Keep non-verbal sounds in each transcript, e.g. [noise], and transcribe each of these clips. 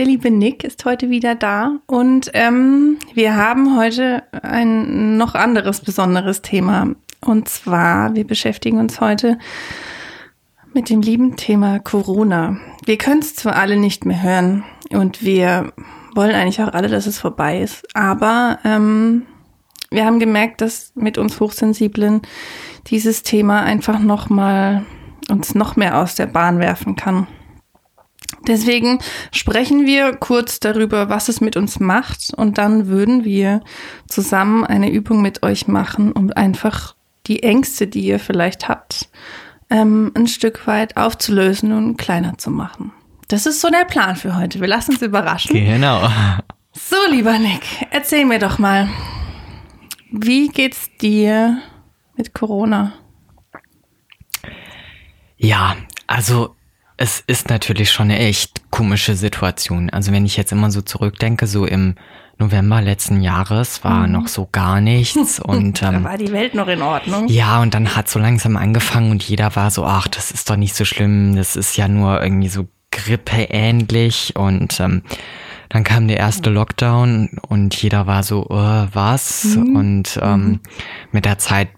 Der liebe Nick ist heute wieder da und ähm, wir haben heute ein noch anderes besonderes Thema. Und zwar, wir beschäftigen uns heute mit dem lieben Thema Corona. Wir können es zwar alle nicht mehr hören und wir wollen eigentlich auch alle, dass es vorbei ist, aber ähm, wir haben gemerkt, dass mit uns Hochsensiblen dieses Thema einfach noch mal uns noch mehr aus der Bahn werfen kann. Deswegen sprechen wir kurz darüber, was es mit uns macht und dann würden wir zusammen eine Übung mit euch machen, um einfach die Ängste, die ihr vielleicht habt, ähm, ein Stück weit aufzulösen und kleiner zu machen. Das ist so der Plan für heute. Wir lassen uns überraschen. Genau. So, lieber Nick, erzähl mir doch mal, wie geht's dir mit Corona? Ja, also es ist natürlich schon eine echt komische Situation. Also wenn ich jetzt immer so zurückdenke, so im November letzten Jahres war mhm. noch so gar nichts [laughs] und ähm, da war die Welt noch in Ordnung. Ja, und dann hat so langsam angefangen und jeder war so, ach, das ist doch nicht so schlimm, das ist ja nur irgendwie so Grippe ähnlich und ähm, dann kam der erste Lockdown und jeder war so, oh, was? Mhm. Und ähm, mhm. mit der Zeit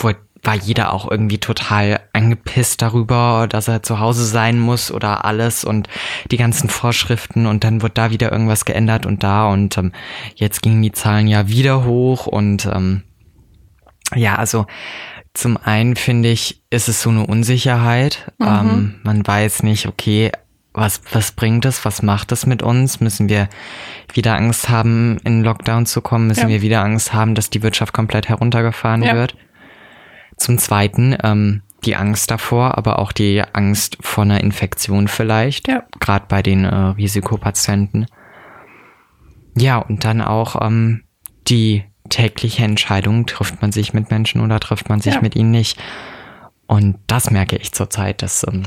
wurde war jeder auch irgendwie total angepisst darüber, dass er zu Hause sein muss oder alles und die ganzen Vorschriften und dann wird da wieder irgendwas geändert und da und ähm, jetzt gingen die Zahlen ja wieder hoch und ähm, ja, also zum einen finde ich, ist es so eine Unsicherheit. Mhm. Ähm, man weiß nicht, okay, was, was bringt es, was macht es mit uns? Müssen wir wieder Angst haben, in Lockdown zu kommen? Müssen ja. wir wieder Angst haben, dass die Wirtschaft komplett heruntergefahren ja. wird? Zum Zweiten ähm, die Angst davor, aber auch die Angst vor einer Infektion vielleicht, ja. gerade bei den äh, Risikopatienten. Ja, und dann auch ähm, die tägliche Entscheidung, trifft man sich mit Menschen oder trifft man sich ja. mit ihnen nicht. Und das merke ich zurzeit, dass ähm,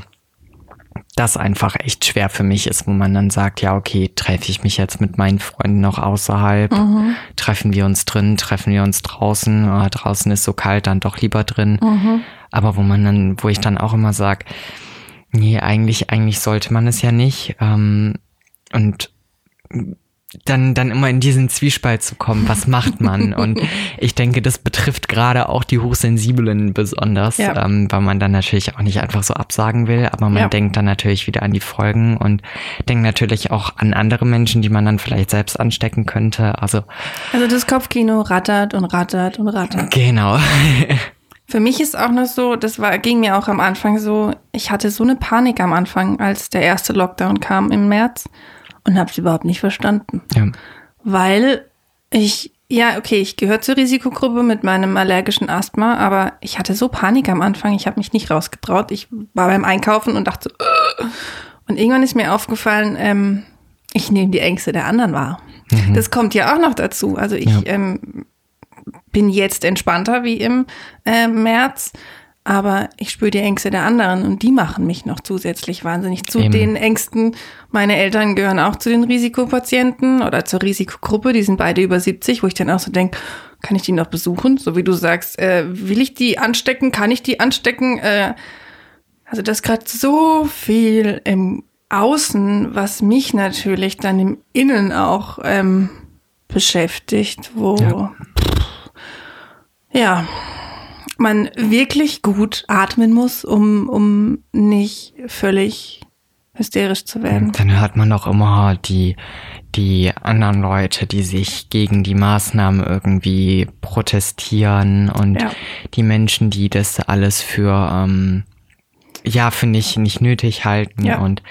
das einfach echt schwer für mich ist, wo man dann sagt, ja, okay, treffe ich mich jetzt mit meinen Freunden noch außerhalb? Mhm. Treffen wir uns drin? Treffen wir uns draußen? Oh, draußen ist so kalt, dann doch lieber drin. Mhm. Aber wo man dann, wo ich dann auch immer sage, nee, eigentlich, eigentlich sollte man es ja nicht. Ähm, und dann, dann immer in diesen Zwiespalt zu kommen. Was macht man? Und [laughs] ich denke, das betrifft gerade auch die Hochsensiblen besonders, ja. ähm, weil man dann natürlich auch nicht einfach so absagen will, aber man ja. denkt dann natürlich wieder an die Folgen und denkt natürlich auch an andere Menschen, die man dann vielleicht selbst anstecken könnte. Also, also das Kopfkino rattert und rattert und rattert. Genau. [laughs] Für mich ist auch noch so, das war, ging mir auch am Anfang so, ich hatte so eine Panik am Anfang, als der erste Lockdown kam im März und habe es überhaupt nicht verstanden. Ja. Weil ich, ja, okay, ich gehöre zur Risikogruppe mit meinem allergischen Asthma, aber ich hatte so Panik am Anfang, ich habe mich nicht rausgetraut. Ich war beim Einkaufen und dachte so, und irgendwann ist mir aufgefallen, ähm, ich nehme die Ängste der anderen wahr. Mhm. Das kommt ja auch noch dazu. Also ich ja. ähm, bin jetzt entspannter wie im äh, März, aber ich spüre die Ängste der anderen und die machen mich noch zusätzlich wahnsinnig. Zu Eben. den Ängsten, meine Eltern gehören auch zu den Risikopatienten oder zur Risikogruppe, die sind beide über 70, wo ich dann auch so denke, kann ich die noch besuchen? So wie du sagst, äh, will ich die anstecken, kann ich die anstecken? Äh, also das ist gerade so viel im Außen, was mich natürlich dann im Innen auch ähm, beschäftigt, wo ja. ja man wirklich gut atmen muss, um, um nicht völlig hysterisch zu werden. Dann hört man auch immer die, die anderen Leute, die sich gegen die Maßnahmen irgendwie protestieren und ja. die Menschen, die das alles für, ähm, ja, für nicht, nicht nötig halten ja. und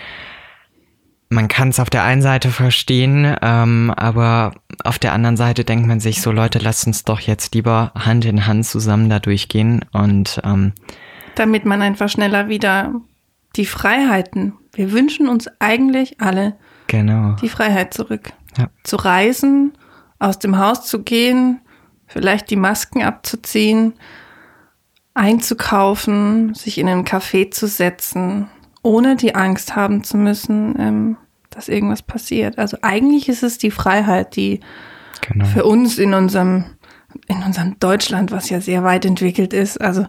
man kann es auf der einen Seite verstehen, ähm, aber auf der anderen Seite denkt man sich so, Leute, lasst uns doch jetzt lieber Hand in Hand zusammen da durchgehen und ähm, damit man einfach schneller wieder die Freiheiten. Wir wünschen uns eigentlich alle genau. die Freiheit zurück. Ja. Zu reisen, aus dem Haus zu gehen, vielleicht die Masken abzuziehen, einzukaufen, sich in einen Café zu setzen, ohne die Angst haben zu müssen, ähm, dass irgendwas passiert. Also eigentlich ist es die Freiheit, die genau. für uns in unserem in unserem Deutschland, was ja sehr weit entwickelt ist. Also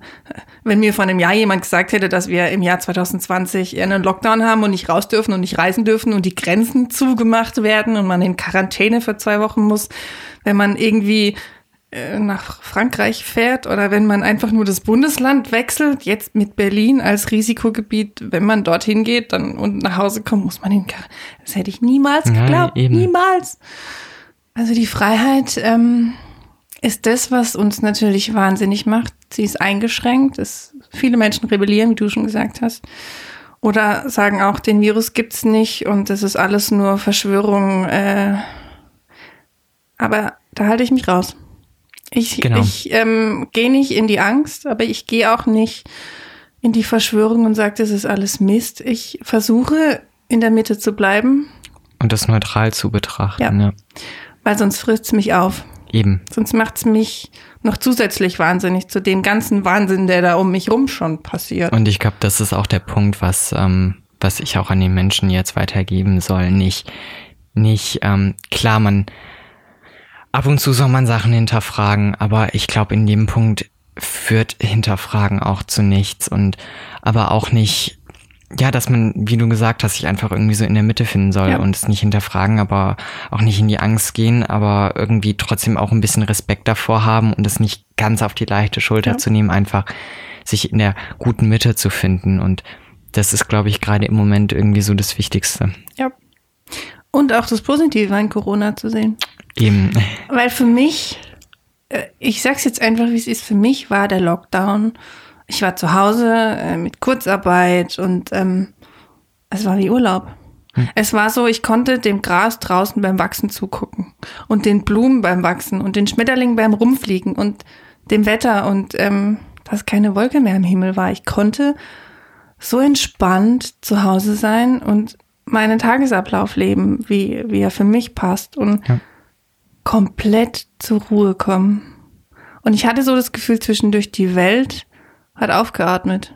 wenn mir vor einem Jahr jemand gesagt hätte, dass wir im Jahr 2020 einen Lockdown haben und nicht raus dürfen und nicht reisen dürfen und die Grenzen zugemacht werden und man in Quarantäne für zwei Wochen muss, wenn man irgendwie äh, nach Frankreich fährt oder wenn man einfach nur das Bundesland wechselt, jetzt mit Berlin als Risikogebiet, wenn man dorthin geht dann und nach Hause kommt, muss man in Quarantäne. Das hätte ich niemals geglaubt. Ja, niemals. Also die Freiheit, ähm, ist das, was uns natürlich wahnsinnig macht. Sie ist eingeschränkt. Es, viele Menschen rebellieren, wie du schon gesagt hast. Oder sagen auch, den Virus gibt's nicht und das ist alles nur Verschwörung. Äh, aber da halte ich mich raus. Ich, genau. ich ähm, gehe nicht in die Angst, aber ich gehe auch nicht in die Verschwörung und sage, das ist alles Mist. Ich versuche in der Mitte zu bleiben. Und das neutral zu betrachten. Ja. ja. Weil sonst frisst es mich auf. Eben. Sonst macht es mich noch zusätzlich wahnsinnig zu dem ganzen Wahnsinn, der da um mich rum schon passiert. Und ich glaube, das ist auch der Punkt, was, ähm, was ich auch an den Menschen jetzt weitergeben soll. Nicht, nicht, ähm, klar, man, ab und zu soll man Sachen hinterfragen, aber ich glaube, in dem Punkt führt Hinterfragen auch zu nichts und aber auch nicht ja, dass man, wie du gesagt hast, sich einfach irgendwie so in der Mitte finden soll ja. und es nicht hinterfragen, aber auch nicht in die Angst gehen, aber irgendwie trotzdem auch ein bisschen Respekt davor haben und es nicht ganz auf die leichte Schulter ja. zu nehmen, einfach sich in der guten Mitte zu finden. Und das ist, glaube ich, gerade im Moment irgendwie so das Wichtigste. Ja. Und auch das Positive an Corona zu sehen. Eben. Weil für mich, äh, ich sag's jetzt einfach, wie es ist, für mich war der Lockdown ich war zu Hause äh, mit Kurzarbeit und ähm, es war wie Urlaub. Hm. Es war so, ich konnte dem Gras draußen beim Wachsen zugucken und den Blumen beim Wachsen und den Schmetterlingen beim Rumfliegen und dem Wetter und ähm, dass keine Wolke mehr im Himmel war. Ich konnte so entspannt zu Hause sein und meinen Tagesablauf leben, wie, wie er für mich passt und ja. komplett zur Ruhe kommen. Und ich hatte so das Gefühl, zwischendurch die Welt hat aufgeatmet.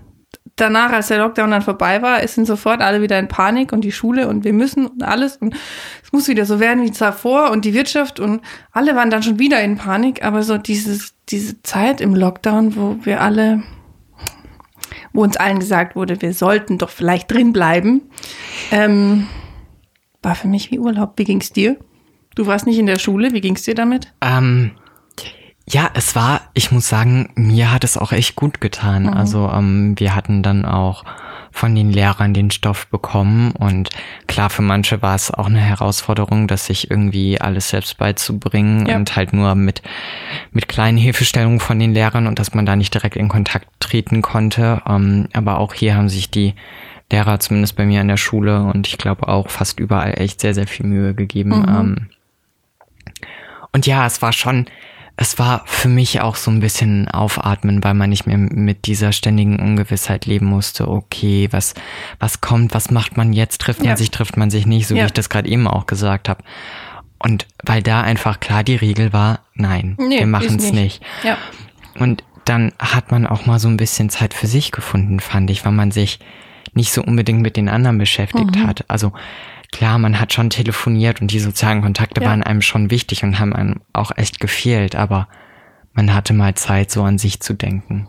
Danach, als der Lockdown dann vorbei war, sind sofort alle wieder in Panik und die Schule und wir müssen und alles und es muss wieder so werden wie zuvor und die Wirtschaft und alle waren dann schon wieder in Panik, aber so dieses, diese Zeit im Lockdown, wo wir alle, wo uns allen gesagt wurde, wir sollten doch vielleicht drin bleiben, ähm, war für mich wie Urlaub. Wie ging's dir? Du warst nicht in der Schule, wie ging's dir damit? Ähm, ja, es war, ich muss sagen, mir hat es auch echt gut getan. Mhm. Also ähm, wir hatten dann auch von den Lehrern den Stoff bekommen und klar, für manche war es auch eine Herausforderung, das sich irgendwie alles selbst beizubringen ja. und halt nur mit, mit kleinen Hilfestellungen von den Lehrern und dass man da nicht direkt in Kontakt treten konnte. Ähm, aber auch hier haben sich die Lehrer, zumindest bei mir an der Schule und ich glaube auch fast überall echt sehr, sehr viel Mühe gegeben. Mhm. Ähm, und ja, es war schon, es war für mich auch so ein bisschen aufatmen, weil man nicht mehr mit dieser ständigen Ungewissheit leben musste. Okay, was, was kommt, was macht man jetzt? Trifft man ja. sich, trifft man sich nicht, so ja. wie ich das gerade eben auch gesagt habe. Und weil da einfach klar die Regel war, nein, nee, wir machen es nicht. nicht. Ja. Und dann hat man auch mal so ein bisschen Zeit für sich gefunden, fand ich, weil man sich nicht so unbedingt mit den anderen beschäftigt mhm. hat. Also klar, man hat schon telefoniert und die sozialen Kontakte ja. waren einem schon wichtig und haben einem auch echt gefehlt, aber man hatte mal Zeit, so an sich zu denken.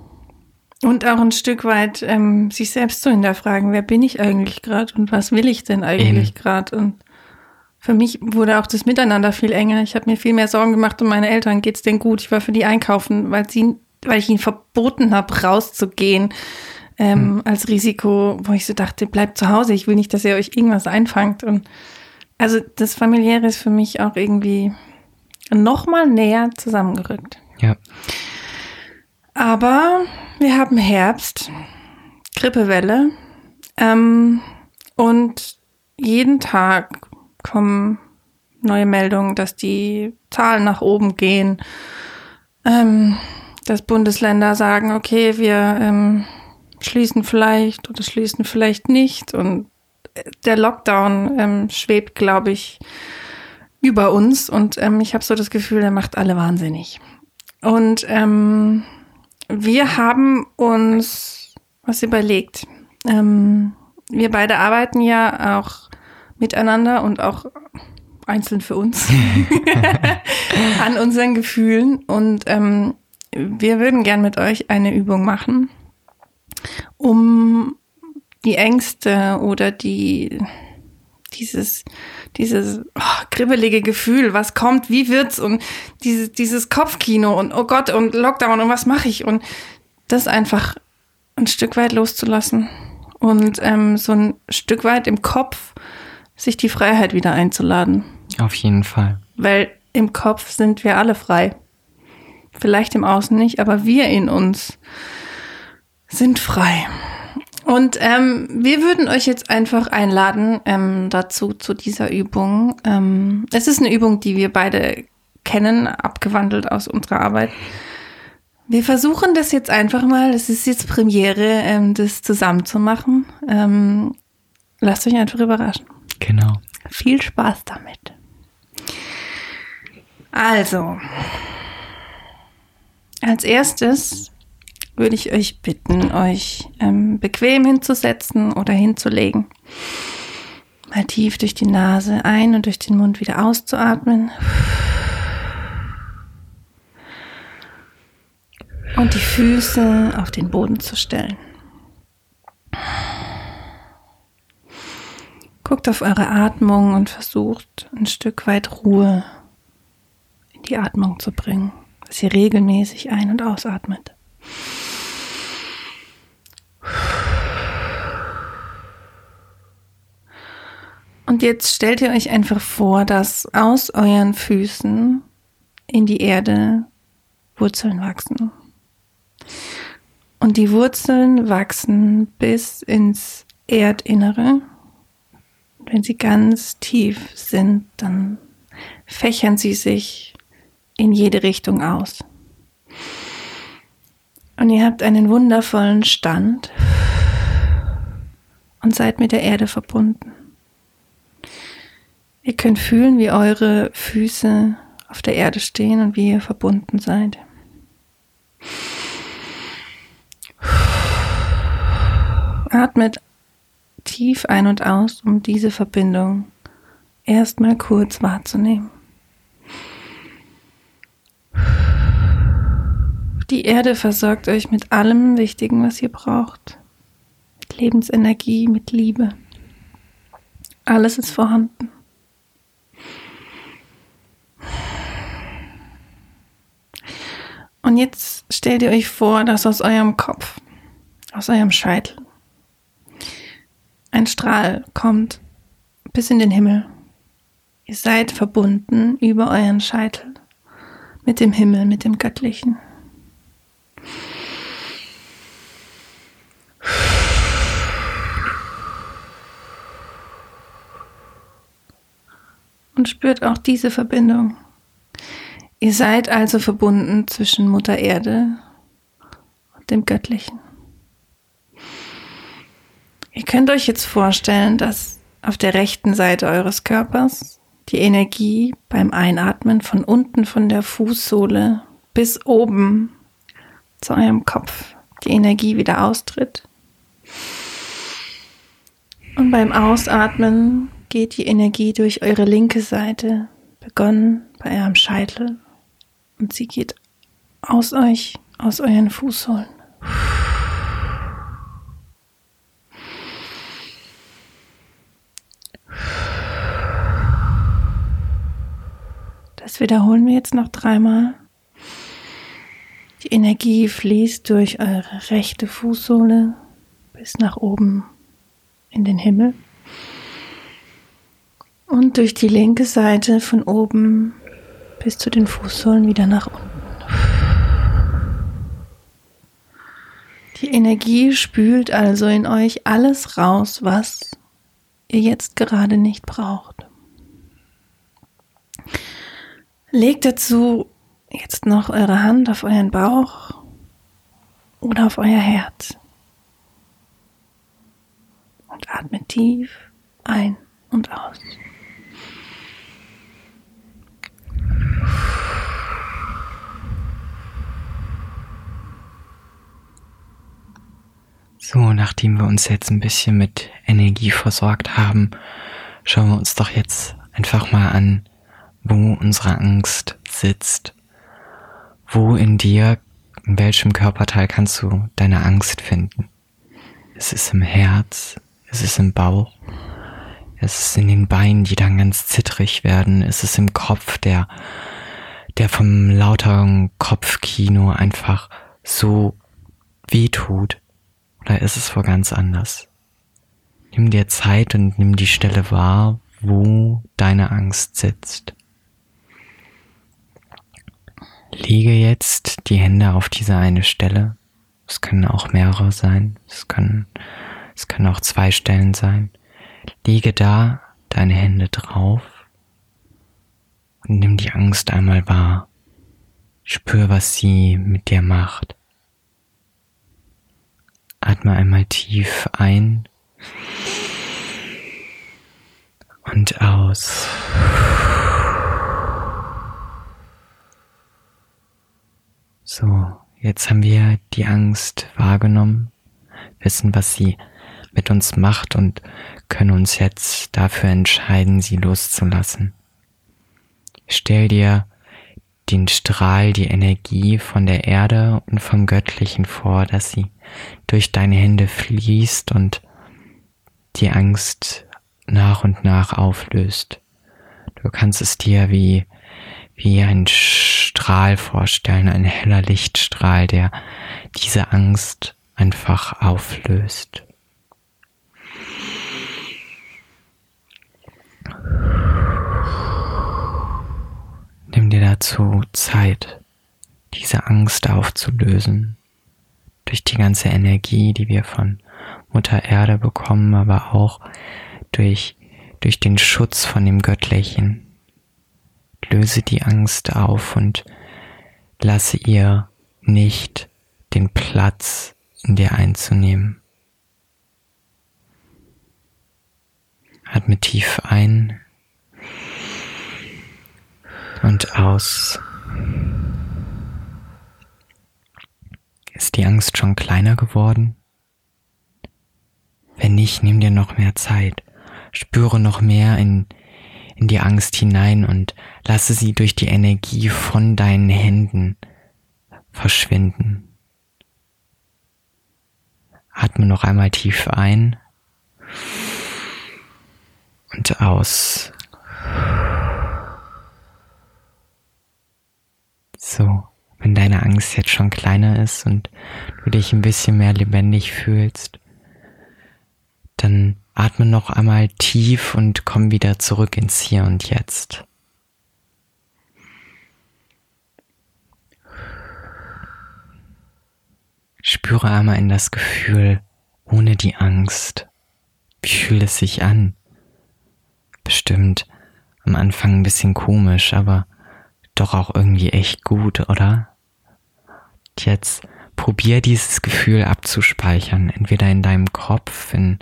Und auch ein Stück weit ähm, sich selbst zu hinterfragen, wer bin ich eigentlich gerade und was will ich denn eigentlich gerade? Und für mich wurde auch das Miteinander viel enger. Ich habe mir viel mehr Sorgen gemacht um meine Eltern. Geht's denen gut? Ich war für die einkaufen, weil sie, weil ich ihnen verboten habe, rauszugehen ähm, hm. als Risiko, wo ich so dachte, bleibt zu Hause, ich will nicht, dass ihr euch irgendwas einfangt. Und also das Familiäre ist für mich auch irgendwie nochmal näher zusammengerückt. Ja. Aber wir haben Herbst, Grippewelle ähm, und jeden Tag kommen neue Meldungen, dass die Zahlen nach oben gehen, ähm, dass Bundesländer sagen, okay, wir ähm, schließen vielleicht oder schließen vielleicht nicht. Und der Lockdown ähm, schwebt, glaube ich, über uns und ähm, ich habe so das Gefühl, er macht alle wahnsinnig. Und ähm, wir haben uns was überlegt. Ähm, wir beide arbeiten ja auch miteinander und auch einzeln für uns [laughs] [laughs] an unseren Gefühlen. Und ähm, wir würden gern mit euch eine Übung machen, um die Ängste oder die dieses dieses oh, kribbelige Gefühl, was kommt, wie wird's und dieses dieses Kopfkino und oh Gott und Lockdown und was mache ich und das einfach ein Stück weit loszulassen und ähm, so ein Stück weit im Kopf sich die Freiheit wieder einzuladen. Auf jeden Fall. Weil im Kopf sind wir alle frei. Vielleicht im Außen nicht, aber wir in uns sind frei. Und ähm, wir würden euch jetzt einfach einladen ähm, dazu, zu dieser Übung. Ähm, es ist eine Übung, die wir beide kennen, abgewandelt aus unserer Arbeit. Wir versuchen das jetzt einfach mal, es ist jetzt Premiere, ähm, das zusammen zu machen. Ähm, lasst euch einfach überraschen. Genau. Viel Spaß damit. Also, als erstes würde ich euch bitten, euch ähm, bequem hinzusetzen oder hinzulegen. Mal tief durch die Nase ein und durch den Mund wieder auszuatmen. Und die Füße auf den Boden zu stellen. Guckt auf eure Atmung und versucht ein Stück weit Ruhe in die Atmung zu bringen, dass ihr regelmäßig ein- und ausatmet. Und jetzt stellt ihr euch einfach vor, dass aus euren Füßen in die Erde Wurzeln wachsen. Und die Wurzeln wachsen bis ins Erdinnere. Wenn sie ganz tief sind, dann fächern sie sich in jede Richtung aus. Und ihr habt einen wundervollen Stand und seid mit der Erde verbunden. Ihr könnt fühlen, wie eure Füße auf der Erde stehen und wie ihr verbunden seid. Atmet tief ein und aus, um diese Verbindung erstmal kurz wahrzunehmen. Die Erde versorgt euch mit allem Wichtigen, was ihr braucht. Mit Lebensenergie, mit Liebe. Alles ist vorhanden. Und jetzt stellt ihr euch vor, dass aus eurem Kopf, aus eurem Scheitel, ein Strahl kommt bis in den Himmel. Ihr seid verbunden über euren Scheitel mit dem Himmel, mit dem Göttlichen. Und spürt auch diese Verbindung. Ihr seid also verbunden zwischen Mutter Erde und dem Göttlichen. Ihr könnt euch jetzt vorstellen, dass auf der rechten Seite eures Körpers die Energie beim Einatmen von unten von der Fußsohle bis oben zu eurem Kopf die Energie wieder austritt. Und beim Ausatmen geht die Energie durch eure linke Seite, begonnen bei eurem Scheitel und sie geht aus euch, aus euren Fußsohlen. Das wiederholen wir jetzt noch dreimal. Die Energie fließt durch eure rechte Fußsohle bis nach oben in den Himmel und durch die linke Seite von oben bis zu den Fußsohlen wieder nach unten. Die Energie spült also in euch alles raus, was ihr jetzt gerade nicht braucht. Legt dazu jetzt noch eure Hand auf euren Bauch oder auf euer Herz und atmet tief ein und aus. So, nachdem wir uns jetzt ein bisschen mit Energie versorgt haben, schauen wir uns doch jetzt einfach mal an, wo unsere Angst sitzt. Wo in dir, in welchem Körperteil kannst du deine Angst finden? Ist es im Herz? Ist es im Bauch? Ist es in den Beinen, die dann ganz zittrig werden? Ist es im Kopf, der, der vom lauteren Kopfkino einfach so wehtut? Oder ist es wo ganz anders? Nimm dir Zeit und nimm die Stelle wahr, wo deine Angst sitzt. Lege jetzt die Hände auf diese eine Stelle. Es können auch mehrere sein. Es können, es können auch zwei Stellen sein. Lege da deine Hände drauf und nimm die Angst einmal wahr. Spür, was sie mit dir macht. Atme einmal tief ein und aus. So, jetzt haben wir die Angst wahrgenommen, wissen, was sie mit uns macht und können uns jetzt dafür entscheiden, sie loszulassen. Stell dir den Strahl, die Energie von der Erde und vom Göttlichen vor, dass sie durch deine Hände fließt und die Angst nach und nach auflöst. Du kannst es dir wie, wie ein Strahl vorstellen, ein heller Lichtstrahl, der diese Angst einfach auflöst. Nimm dir dazu Zeit, diese Angst aufzulösen durch die ganze Energie, die wir von Mutter Erde bekommen, aber auch durch, durch den Schutz von dem Göttlichen. Löse die Angst auf und lasse ihr nicht den Platz in dir einzunehmen. Atme tief ein und aus. Ist die Angst schon kleiner geworden? Wenn nicht, nimm dir noch mehr Zeit. Spüre noch mehr in, in die Angst hinein und lasse sie durch die Energie von deinen Händen verschwinden. Atme noch einmal tief ein und aus. So wenn deine Angst jetzt schon kleiner ist und du dich ein bisschen mehr lebendig fühlst, dann atme noch einmal tief und komm wieder zurück ins Hier und Jetzt. Spüre einmal in das Gefühl ohne die Angst. Wie fühlt es sich an? Bestimmt am Anfang ein bisschen komisch, aber doch auch irgendwie echt gut, oder? Jetzt probier dieses Gefühl abzuspeichern, entweder in deinem Kopf, in,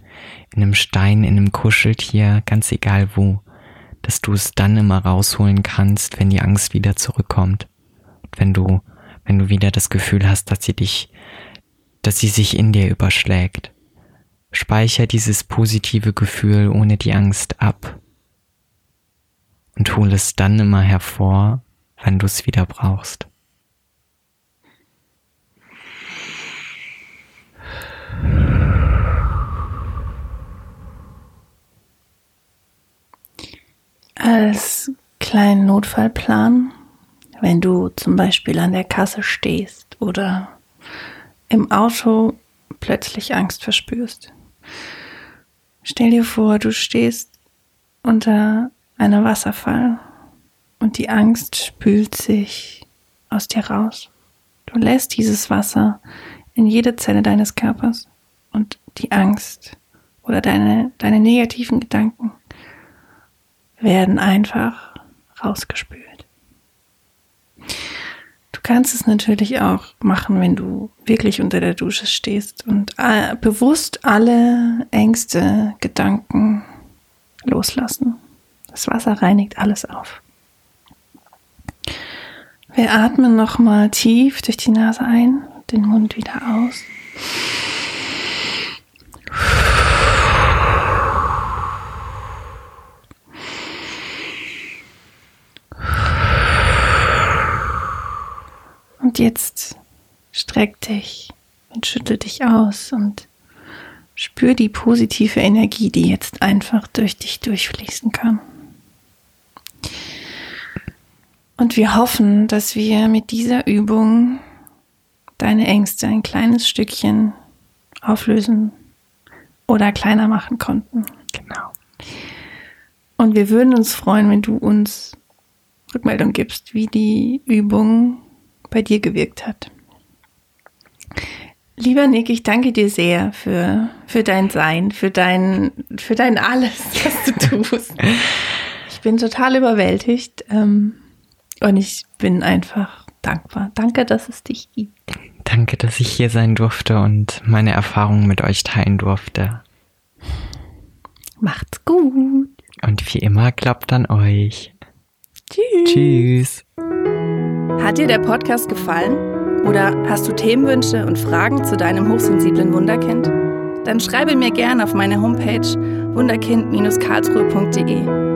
in einem Stein, in einem Kuscheltier, ganz egal wo, dass du es dann immer rausholen kannst, wenn die Angst wieder zurückkommt. Wenn du, wenn du wieder das Gefühl hast, dass sie dich, dass sie sich in dir überschlägt. Speicher dieses positive Gefühl ohne die Angst ab und hol es dann immer hervor, wenn du es wieder brauchst. Als kleinen Notfallplan, wenn du zum Beispiel an der Kasse stehst oder im Auto plötzlich Angst verspürst. Stell dir vor, du stehst unter einem Wasserfall und die Angst spült sich aus dir raus. Du lässt dieses Wasser in jede Zelle deines Körpers und die Angst oder deine, deine negativen Gedanken werden einfach rausgespült. Du kannst es natürlich auch machen, wenn du wirklich unter der Dusche stehst und äh, bewusst alle Ängste, Gedanken loslassen. Das Wasser reinigt alles auf. Wir atmen nochmal tief durch die Nase ein, den Mund wieder aus. Und jetzt streck dich und schüttel dich aus und spür die positive Energie, die jetzt einfach durch dich durchfließen kann. Und wir hoffen, dass wir mit dieser Übung deine Ängste ein kleines Stückchen auflösen oder kleiner machen konnten. Genau. Und wir würden uns freuen, wenn du uns Rückmeldung gibst, wie die Übung bei dir gewirkt hat. Lieber Nick, ich danke dir sehr für, für dein Sein, für dein, für dein alles, [laughs] was du tust. [laughs] ich bin total überwältigt ähm, und ich bin einfach dankbar. Danke, dass es dich gibt. Danke, dass ich hier sein durfte und meine Erfahrungen mit euch teilen durfte. Macht's gut. Und wie immer klappt an euch. Tschüss. Tschüss. Hat dir der Podcast gefallen? Oder hast du Themenwünsche und Fragen zu deinem hochsensiblen Wunderkind? Dann schreibe mir gerne auf meine Homepage wunderkind-karlsruhe.de